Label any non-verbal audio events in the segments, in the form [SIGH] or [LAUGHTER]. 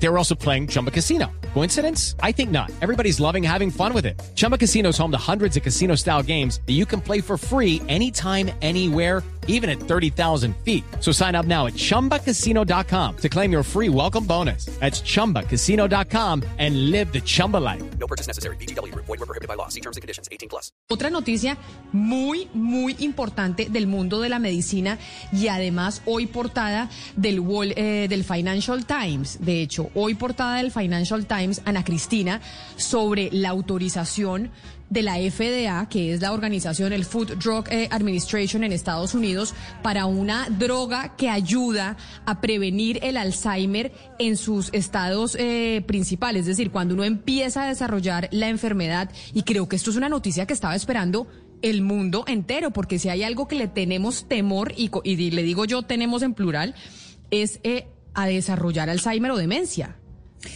They were also playing Chumba Casino. Coincidence? I think not. Everybody's loving having fun with it. Chumba Casino is home to hundreds of casino style games that you can play for free anytime, anywhere, even at 30,000 feet. So sign up now at chumbacasino.com to claim your free welcome bonus. That's chumbacasino.com and live the Chumba life. No purchase necessary. BGW. Void were prohibited by law. See terms and conditions. 18 plus. Otra noticia muy, muy importante del mundo de la medicina y además hoy portada del, Wall- eh, del Financial Times. De hecho, hoy portada del Financial Times, Ana Cristina, sobre la autorización de la FDA, que es la organización, el Food Drug eh, Administration en Estados Unidos, para una droga que ayuda a prevenir el Alzheimer en sus estados eh, principales, es decir, cuando uno empieza a desarrollar la enfermedad, y creo que esto es una noticia que estaba esperando el mundo entero, porque si hay algo que le tenemos temor, y, le digo yo tenemos en plural, es eh, a desarrollar Alzheimer o demencia.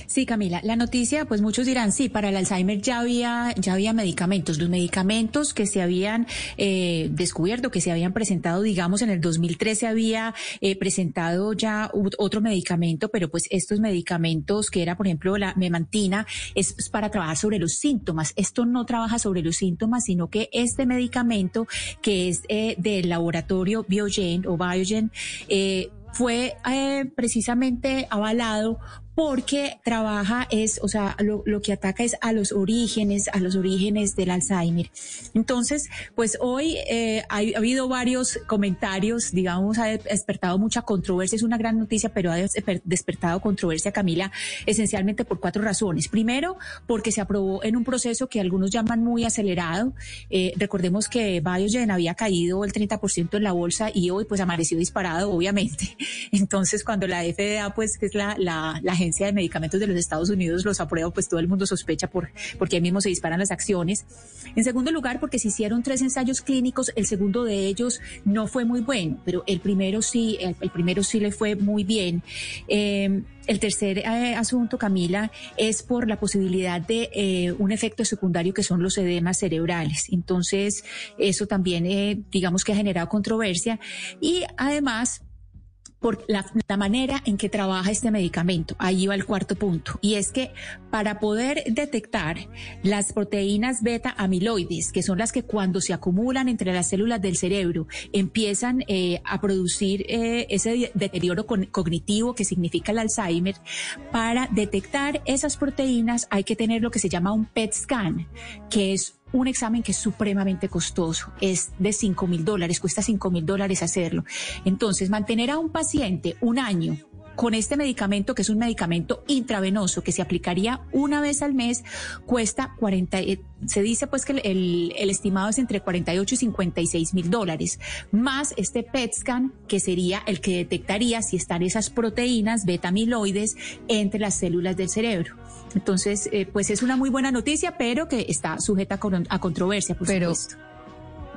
Sí, Camila, la noticia, pues muchos dirán, sí, para el Alzheimer ya había, ya había medicamentos. Los medicamentos que se habían eh, descubierto, que se habían presentado, digamos, en el 2013 había eh, presentado ya otro medicamento, pero pues estos medicamentos, que era, por ejemplo, la memantina, es para trabajar sobre los síntomas. Esto no trabaja sobre los síntomas, sino que este medicamento, que es eh, del laboratorio Biogen o Biogen, eh, fue eh, precisamente avalado porque trabaja es, o sea, lo, que ataca es a los orígenes, a los orígenes del Alzheimer. Entonces, pues hoy eh, ha, ha habido varios comentarios, digamos, ha despertado mucha controversia, es una gran noticia, pero ha desper- despertado controversia, Camila, esencialmente por cuatro razones. Primero, porque se aprobó en un proceso que algunos llaman muy acelerado. Eh, recordemos que Biogen había caído el 30% en la bolsa y hoy pues amaneció disparado, obviamente. [LAUGHS] Entonces, cuando la FDA, pues, que es la, la, la Agencia de Medicamentos de los Estados Unidos, los aprueba, pues todo el mundo sospecha por, porque ahí mismo se disparan las acciones. En segundo lugar, porque se hicieron tres ensayos clínicos, el segundo de ellos no fue muy bueno, pero el primero sí, el, primero sí le fue muy bien. Eh, el tercer eh, asunto, Camila, es por la posibilidad de eh, un efecto secundario que son los edemas cerebrales. Entonces, eso también, eh, digamos que ha generado controversia. Y además, por la, manera en que trabaja este medicamento. Ahí va el cuarto punto. Y es que para poder detectar las proteínas beta amiloides, que son las que cuando se acumulan entre las células del cerebro empiezan eh, a producir eh, ese deterioro cognitivo que significa el Alzheimer, para detectar esas proteínas hay que tener lo que se llama un PET scan, que es un examen que es supremamente costoso, es de 5 mil dólares, cuesta 5 mil dólares hacerlo. Entonces, mantener a un paciente un año con este medicamento, que es un medicamento intravenoso que se aplicaría una vez al mes, cuesta 40, eh, se dice pues que el, el, estimado es entre 48 y 56 mil dólares, más este PET scan, que sería el que detectaría si están esas proteínas beta amiloides entre las células del cerebro. Entonces, eh, pues es una muy buena noticia, pero que está sujeta a, a controversia, por pero... supuesto.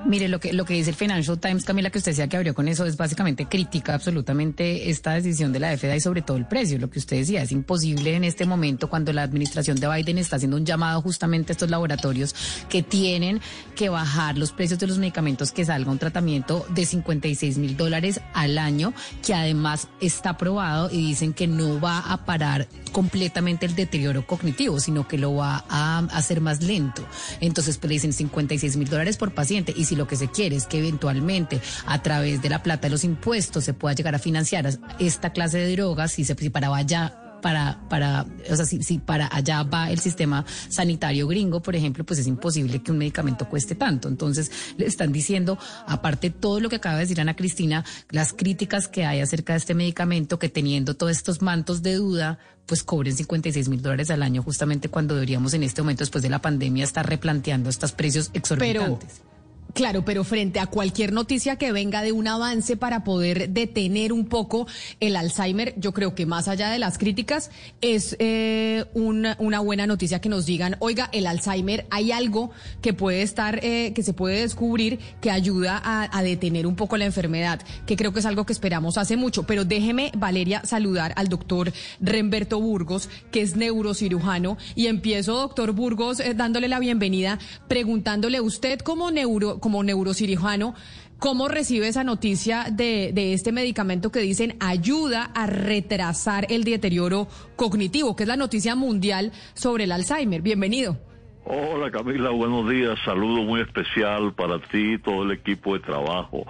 Mire, lo que, lo que dice el Financial Times, Camila, que usted decía que abrió con eso, es básicamente crítica absolutamente esta decisión de la FDA y sobre todo el precio. Lo que usted decía, es imposible en este momento cuando la administración de Biden está haciendo un llamado justamente a estos laboratorios que tienen que bajar los precios de los medicamentos que salga un tratamiento de 56 mil dólares al año, que además está aprobado y dicen que no va a parar completamente el deterioro cognitivo, sino que lo va a hacer más lento. Entonces, pues le dicen 56 mil dólares por paciente y si lo que se quiere es que eventualmente a través de la plata de los impuestos se pueda llegar a financiar esta clase de drogas, si se si para vaya para, para, o sea, si, si, para allá va el sistema sanitario gringo, por ejemplo, pues es imposible que un medicamento cueste tanto. Entonces, le están diciendo, aparte todo lo que acaba de decir Ana Cristina, las críticas que hay acerca de este medicamento, que teniendo todos estos mantos de duda, pues cobren 56 mil dólares al año, justamente cuando deberíamos en este momento, después de la pandemia, estar replanteando estos precios exorbitantes. Pero Claro, pero frente a cualquier noticia que venga de un avance para poder detener un poco el Alzheimer, yo creo que más allá de las críticas, es eh, una, buena noticia que nos digan, oiga, el Alzheimer, hay algo que puede estar, eh, que se puede descubrir que ayuda a, detener un poco la enfermedad, que creo que es algo que esperamos hace mucho. Pero déjeme, Valeria, saludar al doctor Remberto Burgos, que es neurocirujano, y empiezo, doctor Burgos, eh, dándole la bienvenida, preguntándole usted como neuro como neurocirujano, ¿cómo recibe esa noticia de, de este medicamento que dicen ayuda a retrasar el deterioro cognitivo, que es la noticia mundial sobre el Alzheimer? Bienvenido. Hola Camila, buenos días. Saludo muy especial para ti y todo el equipo de trabajo.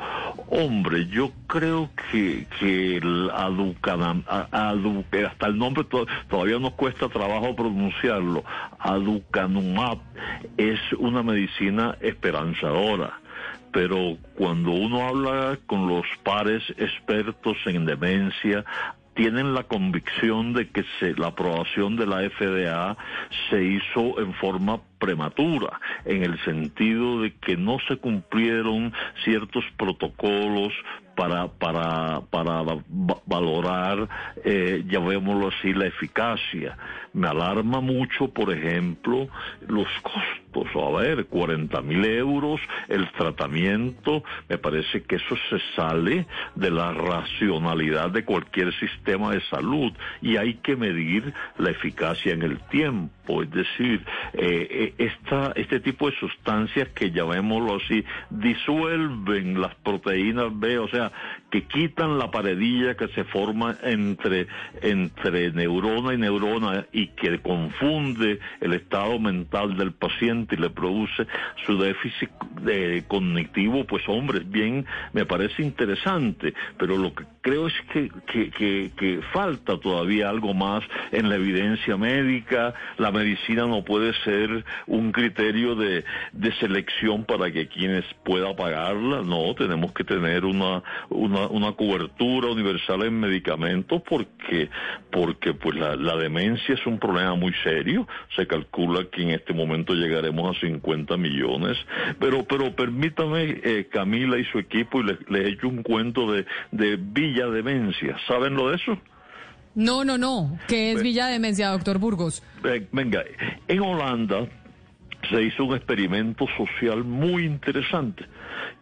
Hombre, yo creo que, que el aducanam, hasta el nombre todavía nos cuesta trabajo pronunciarlo. Aducanumab es una medicina esperanzadora pero cuando uno habla con los pares expertos en demencia, tienen la convicción de que la aprobación de la FDA se hizo en forma prematura, en el sentido de que no se cumplieron ciertos protocolos para, para, para valorar, eh, llamémoslo así, la eficacia. Me alarma mucho, por ejemplo, los costos. A ver, 40 mil euros el tratamiento, me parece que eso se sale de la racionalidad de cualquier sistema de salud y hay que medir la eficacia en el tiempo. Es decir, eh, eh esta, este tipo de sustancias que llamémoslo así, disuelven las proteínas B, o sea, que quitan la paredilla que se forma entre, entre neurona y neurona y que confunde el estado mental del paciente y le produce su déficit de, cognitivo, pues hombre, bien, me parece interesante, pero lo que creo es que, que, que falta todavía algo más en la evidencia médica, la medicina no puede ser un criterio de, de selección para que quienes pueda pagarla, no, tenemos que tener una, una una, cobertura universal en medicamentos porque, porque pues la, demencia es un problema muy serio. Se calcula que en este momento llegaremos a 50 millones. Pero, pero permítame, eh, Camila y su equipo, y les le he hecho un cuento de, de Villa Demencia. ¿Saben lo de eso? No, no, no. ¿Qué es Villa Demencia, doctor Burgos? Venga, en Holanda se hizo un experimento social muy interesante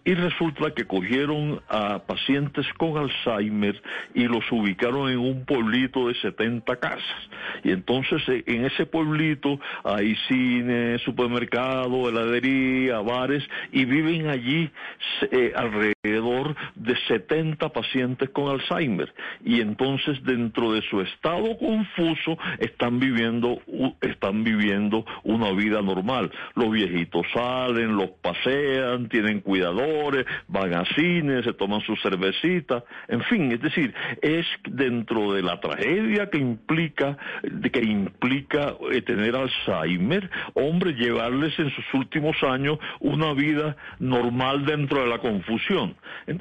y resulta que cogieron a pacientes con Alzheimer y los ubicaron en un pueblito de 70 casas. Y entonces eh, en ese pueblito hay cine, supermercado, heladería, bares y viven allí eh, alrededor de 70 pacientes con Alzheimer. Y entonces dentro de su estado confuso están viviendo, están viviendo una vida normal. Los viejitos salen, los pasean, tienen cuidadores van se toman su cervecita, en fin, es decir, es dentro de la tragedia que implica, que implica eh, tener Alzheimer, hombre, llevarles en sus últimos años una vida normal dentro de la confusión.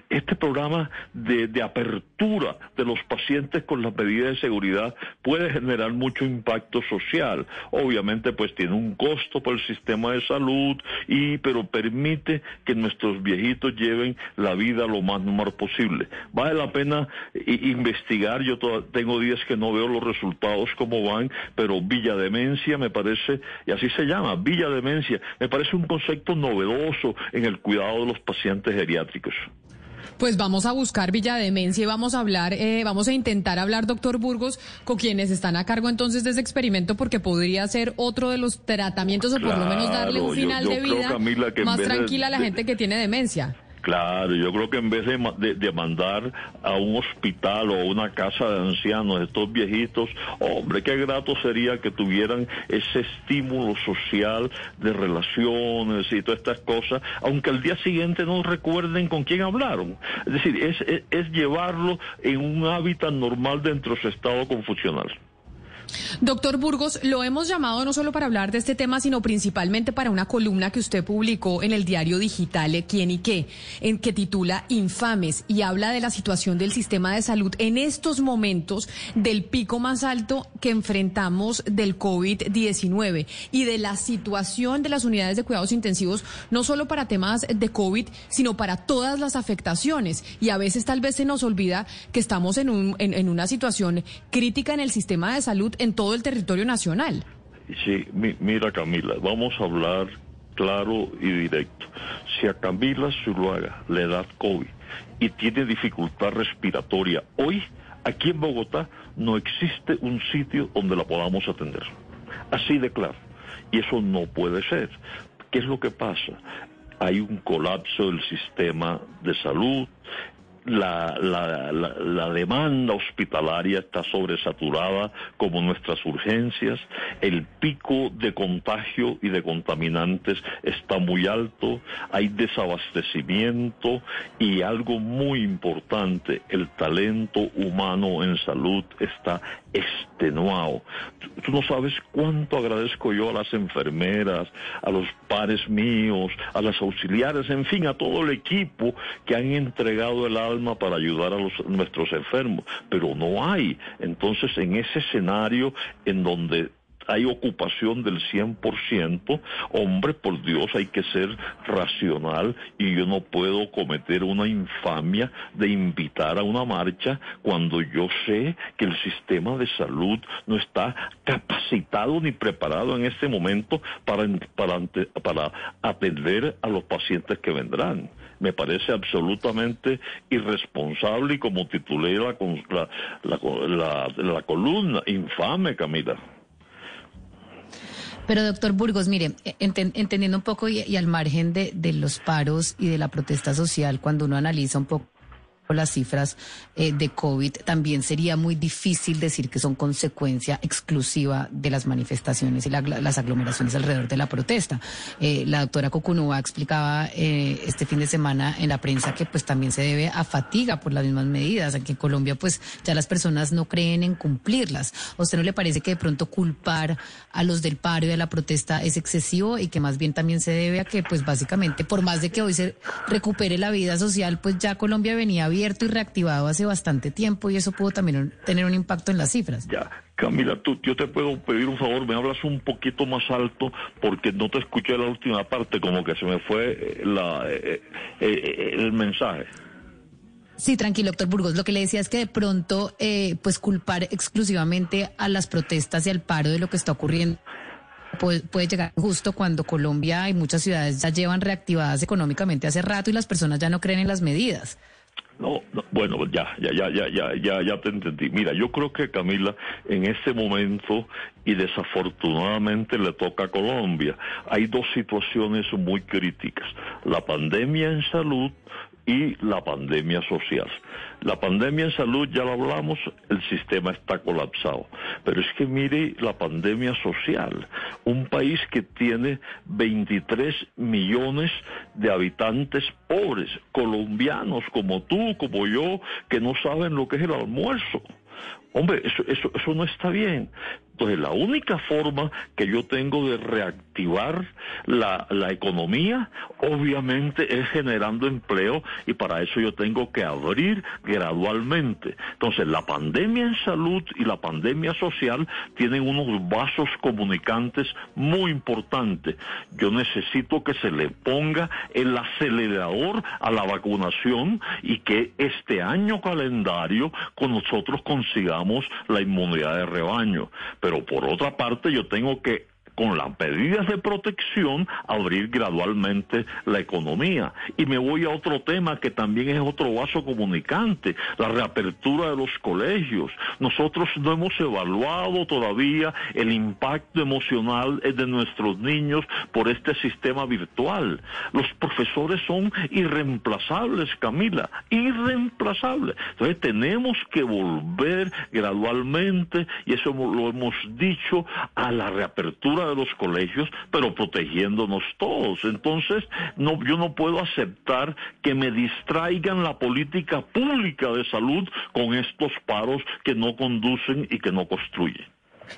Este programa de, de apertura de los pacientes con las medidas de seguridad puede generar mucho impacto social. Obviamente, pues tiene un costo para el sistema de salud y pero permite que nuestros viejitos lleven la vida lo más normal posible. Vale la pena investigar, yo tengo días que no veo los resultados como van, pero Villa Demencia me parece, y así se llama, Villa Demencia, me parece un concepto novedoso en el cuidado de los pacientes geriátricos. Pues vamos a buscar Villa Demencia y vamos a hablar, eh, vamos a intentar hablar, doctor Burgos, con quienes están a cargo entonces de ese experimento, porque podría ser otro de los tratamientos o por lo menos darle un final de vida más tranquila a la gente que tiene demencia. Claro, yo creo que en vez de, mandar a un hospital o a una casa de ancianos, estos viejitos, hombre, qué grato sería que tuvieran ese estímulo social de relaciones y todas estas cosas, aunque al día siguiente no recuerden con quién hablaron. Es decir, es, es, es llevarlo en un hábitat normal dentro de su estado confusional. Doctor Burgos, lo hemos llamado no solo para hablar de este tema, sino principalmente para una columna que usted publicó en el diario digital eh, ¿Quién y qué? En que titula Infames y habla de la situación del sistema de salud en estos momentos del pico más alto que enfrentamos del COVID-19 y de la situación de las unidades de cuidados intensivos, no solo para temas de COVID, sino para todas las afectaciones. Y a veces tal vez se nos olvida que estamos en, un, en, en una situación crítica en el sistema de salud en todo el territorio nacional. Sí, mira Camila, vamos a hablar claro y directo. Si a Camila Zuluaga le da COVID y tiene dificultad respiratoria, hoy aquí en Bogotá no existe un sitio donde la podamos atender. Así de claro. Y eso no puede ser. ¿Qué es lo que pasa? Hay un colapso del sistema de salud, la, la, la, demanda hospitalaria está sobresaturada como nuestras urgencias, el pico de contagio y de contaminantes está muy alto, hay desabastecimiento y algo muy importante, el talento humano en salud está extenuado. Tú no sabes cuánto agradezco yo a las enfermeras, a los pares míos, a las auxiliares, en fin, a todo el equipo que han entregado el alma para ayudar a los, nuestros enfermos, pero no hay. Entonces, en ese escenario en donde hay ocupación del 100%, hombre, por Dios, hay que ser racional y yo no puedo cometer una infamia de invitar a una marcha cuando yo sé que el sistema de salud no está capacitado ni preparado en este momento para, para, para atender a los pacientes que vendrán. Me parece absolutamente irresponsable y como titulé la, la, la columna, infame, Camila. Pero doctor Burgos, mire, entendiendo un poco y, al margen de, de los paros y de la protesta social, cuando uno analiza un poco las cifras eh, de COVID, también sería muy difícil decir que son consecuencia exclusiva de las manifestaciones y las aglomeraciones alrededor de la protesta. Eh, la doctora Cocunúa explicaba eh, este fin de semana en la prensa que pues también se debe a fatiga por las mismas medidas. Aquí en Colombia pues ya las personas no creen en cumplirlas. ¿A usted no le parece que de pronto culpar a los del paro y de la protesta es excesivo y que más bien también se debe a que pues básicamente por más de que hoy se recupere la vida social pues ya Colombia venía bien y reactivado hace bastante tiempo y eso pudo también tener un impacto en las cifras. Ya, Camila, tú, yo te puedo pedir un favor, me hablas un poquito más alto porque no te escuché la última parte, como que se me fue eh, la, eh, eh, el mensaje. Sí, tranquilo, doctor Burgos. Lo que le decía es que de pronto, pues culpar exclusivamente a las protestas y al paro de lo que está ocurriendo puede, puede, llegar justo cuando Colombia y muchas ciudades ya llevan reactivadas económicamente hace rato y las personas ya no creen en las medidas. No, bueno, ya, ya, ya, ya, ya, ya, ya te entendí. Mira, yo creo que Camila, en este momento, y desafortunadamente le toca a Colombia, hay dos situaciones muy críticas. La pandemia en salud y la pandemia social. La pandemia en salud, ya lo hablamos, el sistema está colapsado. Pero es que mire la pandemia social. Un país que tiene 23 millones de habitantes pobres, colombianos como tú, como yo, que no saben lo que es el almuerzo. Hombre, eso, eso, eso no está bien. Entonces, la única forma que yo tengo de reactivar la, la, economía, obviamente, es generando empleo y para eso yo tengo que abrir gradualmente. Entonces, la pandemia en salud y la pandemia social tienen unos vasos comunicantes muy importantes. Yo necesito que se le ponga el acelerador a la vacunación y que este año calendario con nosotros consigamos la inmunidad de rebaño. Pero por otra parte yo tengo que con las medidas de protección, abrir gradualmente la economía. Y me voy a otro tema que también es otro vaso comunicante, la reapertura de los colegios. Nosotros no hemos evaluado todavía el impacto emocional de nuestros niños por este sistema virtual. Los profesores son irreemplazables, Camila, irreemplazables. Entonces tenemos que volver gradualmente, y eso lo hemos dicho, a la reapertura de los colegios, pero protegiéndonos todos. Entonces, no, yo no puedo aceptar que me distraigan la política pública de salud con estos paros que no conducen y que no construyen.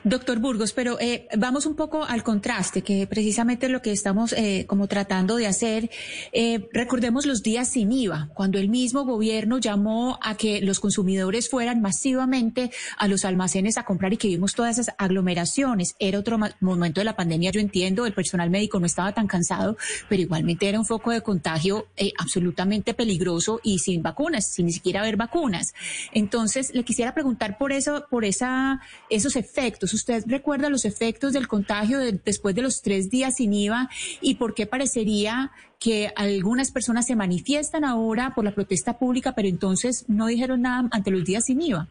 Doctor Burgos, pero eh, vamos un poco al contraste, que precisamente lo que estamos eh, como tratando de hacer. Eh, recordemos los días sin IVA, cuando el mismo gobierno llamó a que los consumidores fueran masivamente a los almacenes a comprar y que vimos todas esas aglomeraciones. Era otro momento de la pandemia, yo entiendo, el personal médico no estaba tan cansado, pero igualmente era un foco de contagio absolutamente peligroso y sin vacunas, sin ni siquiera haber vacunas. Entonces, le quisiera preguntar por eso, por esa, esos efectos ¿Usted recuerda los efectos del contagio después de los tres días sin IVA y por qué parecería que algunas personas se manifiestan ahora por la protesta pública, pero entonces no dijeron nada ante los días sin IVA?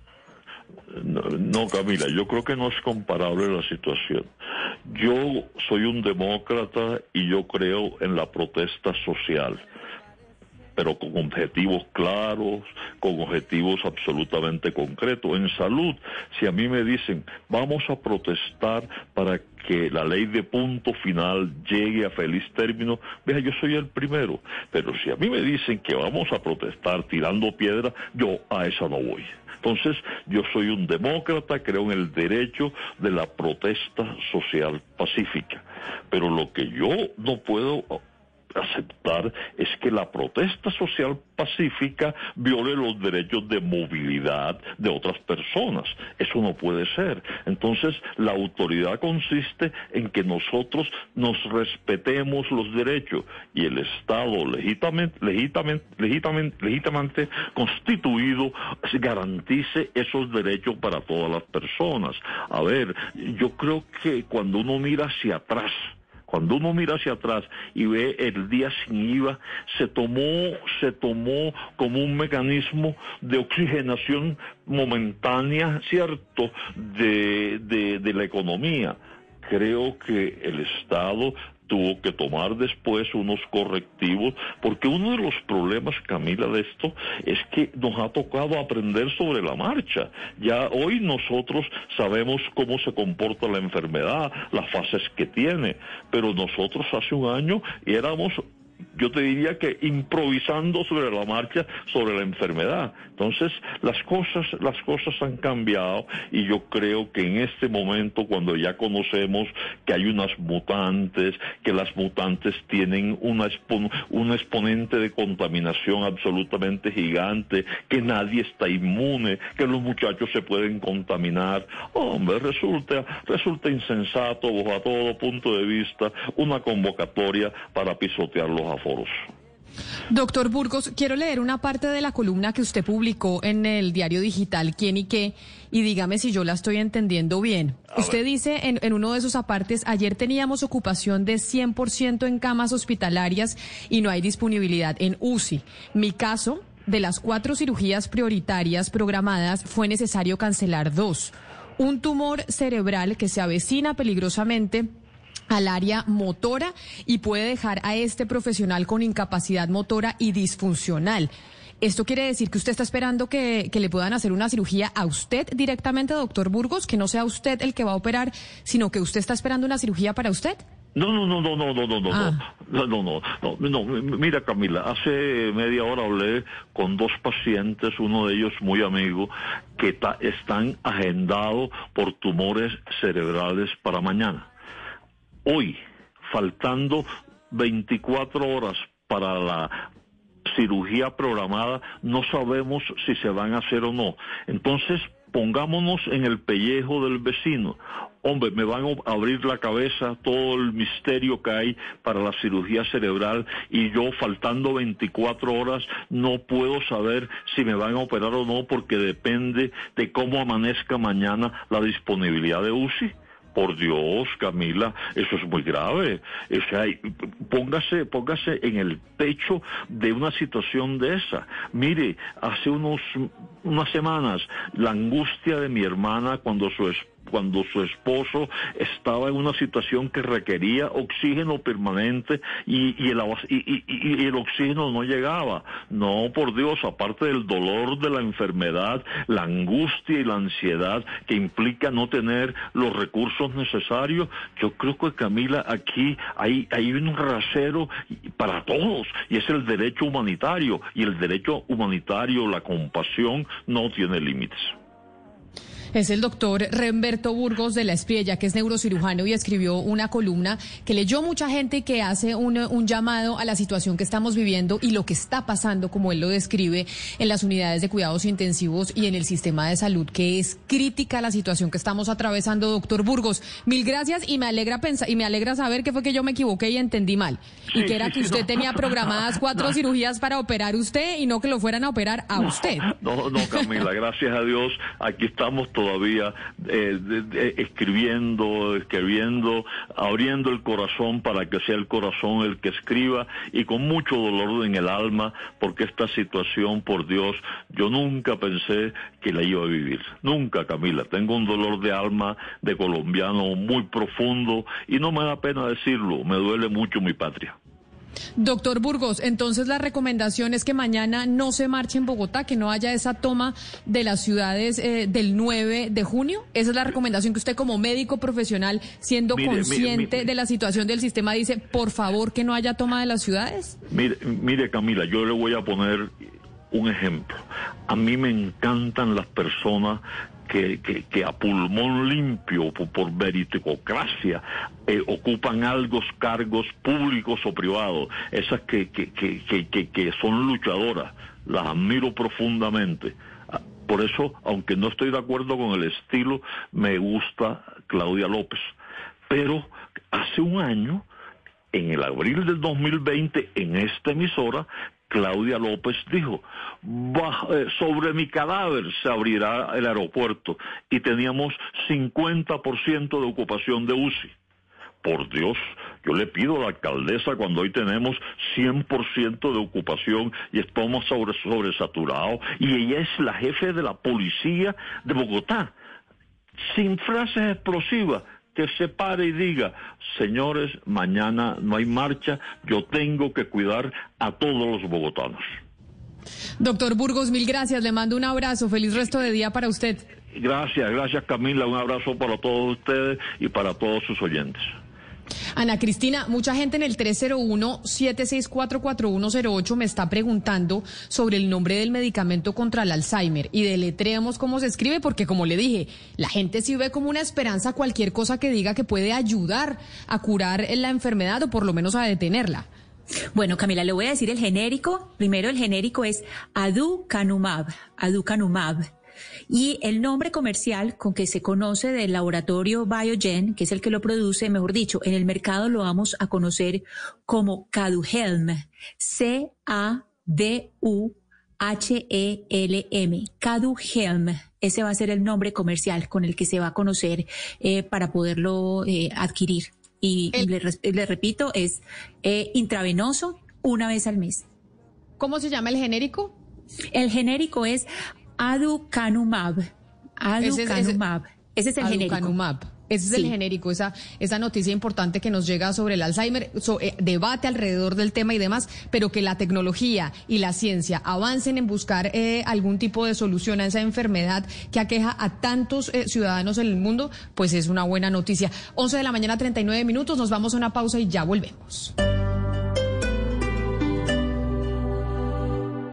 No, Camila, yo creo que no es comparable la situación. Yo soy un demócrata y yo creo en la protesta social pero con objetivos claros, con objetivos absolutamente concretos. En salud, si a mí me dicen, vamos a protestar para que la ley de punto final llegue a feliz término, vea, yo soy el primero. Pero si a mí me dicen que vamos a protestar tirando piedra, yo a esa no voy. Entonces, yo soy un demócrata, creo en el derecho de la protesta social pacífica. Pero lo que yo no puedo aceptar es que la protesta social pacífica viole los derechos de movilidad de otras personas. Eso no puede ser. Entonces, la autoridad consiste en que nosotros nos respetemos los derechos y el Estado legítimamente, legítimamente, legítimamente, constituido garantice esos derechos para todas las personas. A ver, yo creo que cuando uno mira hacia atrás, cuando uno mira hacia atrás y ve el día sin IVA, se tomó, se tomó como un mecanismo de oxigenación momentánea, ¿cierto?, de, de la economía. Creo que el Estado tuvo que tomar después unos correctivos, porque uno de los problemas, Camila, de esto es que nos ha tocado aprender sobre la marcha. Ya hoy nosotros sabemos cómo se comporta la enfermedad, las fases que tiene, pero nosotros hace un año éramos yo te diría que improvisando sobre la marcha sobre la enfermedad. Entonces, las cosas, las cosas han cambiado y yo creo que en este momento, cuando ya conocemos que hay unas mutantes, que las mutantes tienen una un exponente de contaminación absolutamente gigante, que nadie está inmune, que los muchachos se pueden contaminar, hombre, resulta, resulta insensato, a todo punto de vista, una convocatoria para pisotear los aforos. Doctor Burgos, quiero leer una parte de la columna que usted publicó en el diario digital ¿Quién y qué? Y dígame si yo la estoy entendiendo bien. usted dice en, en, uno de esos apartes, ayer teníamos ocupación de 100% en camas hospitalarias y no hay disponibilidad en UCI. Mi caso, de las cuatro cirugías prioritarias programadas, fue necesario cancelar dos. Un tumor cerebral que se avecina peligrosamente al área motora y puede dejar a este profesional con incapacidad motora y disfuncional. ¿Esto quiere decir que usted está esperando que, le puedan hacer una cirugía a usted directamente, doctor Burgos? Que no sea usted el que va a operar, sino que usted está esperando una cirugía para usted? No, no, no, no, no, no, no, no, ah. no, no, no, no, no, mira Camila, hace media hora hablé con dos pacientes, uno de ellos muy amigo, que están agendados por tumores cerebrales para mañana hoy, faltando 24 horas para la cirugía programada, no sabemos si se van a hacer o no. Entonces, pongámonos en el pellejo del vecino. Hombre, me van a abrir la cabeza todo el misterio que hay para la cirugía cerebral y yo faltando 24 horas no puedo saber si me van a operar o no porque depende de cómo amanezca mañana la disponibilidad de UCI. Por Dios, Camila, eso es muy grave. O sea, póngase, póngase en el pecho de una situación de esa. Mire, hace unos, unas semanas, la angustia de mi hermana cuando su esposa cuando su esposo estaba en una situación que requería oxígeno permanente y, y, el, y, el, oxígeno no llegaba. No, por Dios, aparte del dolor de la enfermedad, la angustia y la ansiedad que implica no tener los recursos necesarios, yo creo que Camila, aquí hay, hay un rasero para todos y es el derecho humanitario y el derecho humanitario, la compasión, no tiene límites. Es el doctor Remberto Burgos de la Espriella, que es neurocirujano y escribió una columna que leyó mucha gente y que hace un, un, llamado a la situación que estamos viviendo y lo que está pasando, como él lo describe, en las unidades de cuidados intensivos y en el sistema de salud, que es crítica la situación que estamos atravesando, doctor Burgos. Mil gracias y me alegra pensar y me alegra saber que fue que yo me equivoqué y entendí mal. y que era que usted tenía programadas cuatro [LAUGHS] cirugías para operar usted y no que lo fueran a operar a usted. No, no, Camila, gracias a Dios, aquí estamos todavía eh, escribiendo, escribiendo, abriendo el corazón para que sea el corazón el que escriba y con mucho dolor en el alma, porque esta situación, por Dios, yo nunca pensé que la iba a vivir. Nunca, Camila. Tengo un dolor de alma de colombiano muy profundo y no me da pena decirlo, me duele mucho mi patria. Doctor Burgos, entonces la recomendación es que mañana no se marche en Bogotá, que no haya esa toma de las ciudades eh, del 9 de junio. Esa es la recomendación que usted como médico profesional, siendo consciente de la situación del sistema, dice, por favor, que no haya toma de las ciudades. Mire, mire Camila, yo le voy a poner un ejemplo. A mí me encantan las personas que, a pulmón limpio, por, meritocracia, eh, ocupan algo, cargos públicos o privados, esas que, que, que, son luchadoras, las admiro profundamente. Ah, por eso, aunque no estoy de acuerdo con el estilo, me gusta Claudia López. Pero hace un año, en el abril del 2020, en esta emisora, Claudia López dijo, eh, sobre mi cadáver se abrirá el aeropuerto y teníamos 50% de ocupación de UCI. Por Dios, yo le pido a la alcaldesa cuando hoy tenemos 100% de ocupación y estamos sobre, sobresaturados y ella es la jefe de la policía de Bogotá, sin frases explosivas, que se pare y diga, señores, mañana no hay marcha, yo tengo que cuidar a todos los bogotanos. Doctor Burgos, mil gracias, le mando un abrazo, feliz resto de día para usted. Gracias, gracias Camila, un abrazo para todos ustedes y para todos sus oyentes. Ana Cristina, mucha gente en el 301-7644108 me está preguntando sobre el nombre del medicamento contra el Alzheimer y deletreamos cómo se escribe porque como le dije, la gente sí ve como una esperanza cualquier cosa que diga que puede ayudar a curar la enfermedad o por lo menos a detenerla. Bueno, Camila, le voy a decir el genérico. Primero, el genérico es aducanumab. Aducanumab. Y el nombre comercial con que se conoce del laboratorio Biogen, que es el que lo produce, mejor dicho, en el mercado lo vamos a conocer como Caduhelm. C-A-D-U-H-E-L-M. Caduhelm. Ese va a ser el nombre comercial con el que se va a conocer eh, para poderlo eh, adquirir. Y le, repito, es eh, intravenoso una vez al mes. ¿Cómo se llama el genérico? El genérico es Aducanumab. Aducanumab. Ese es, el Aducanumab. Ese es el genérico, esa, esa noticia importante que nos llega sobre el Alzheimer, eh, debate alrededor del tema y demás, pero que la tecnología y la ciencia avancen en buscar eh, algún tipo de solución a esa enfermedad que aqueja a tantos eh, ciudadanos en el mundo, pues es una buena noticia. 11 de la mañana, 39 minutos, nos vamos a una pausa y ya volvemos.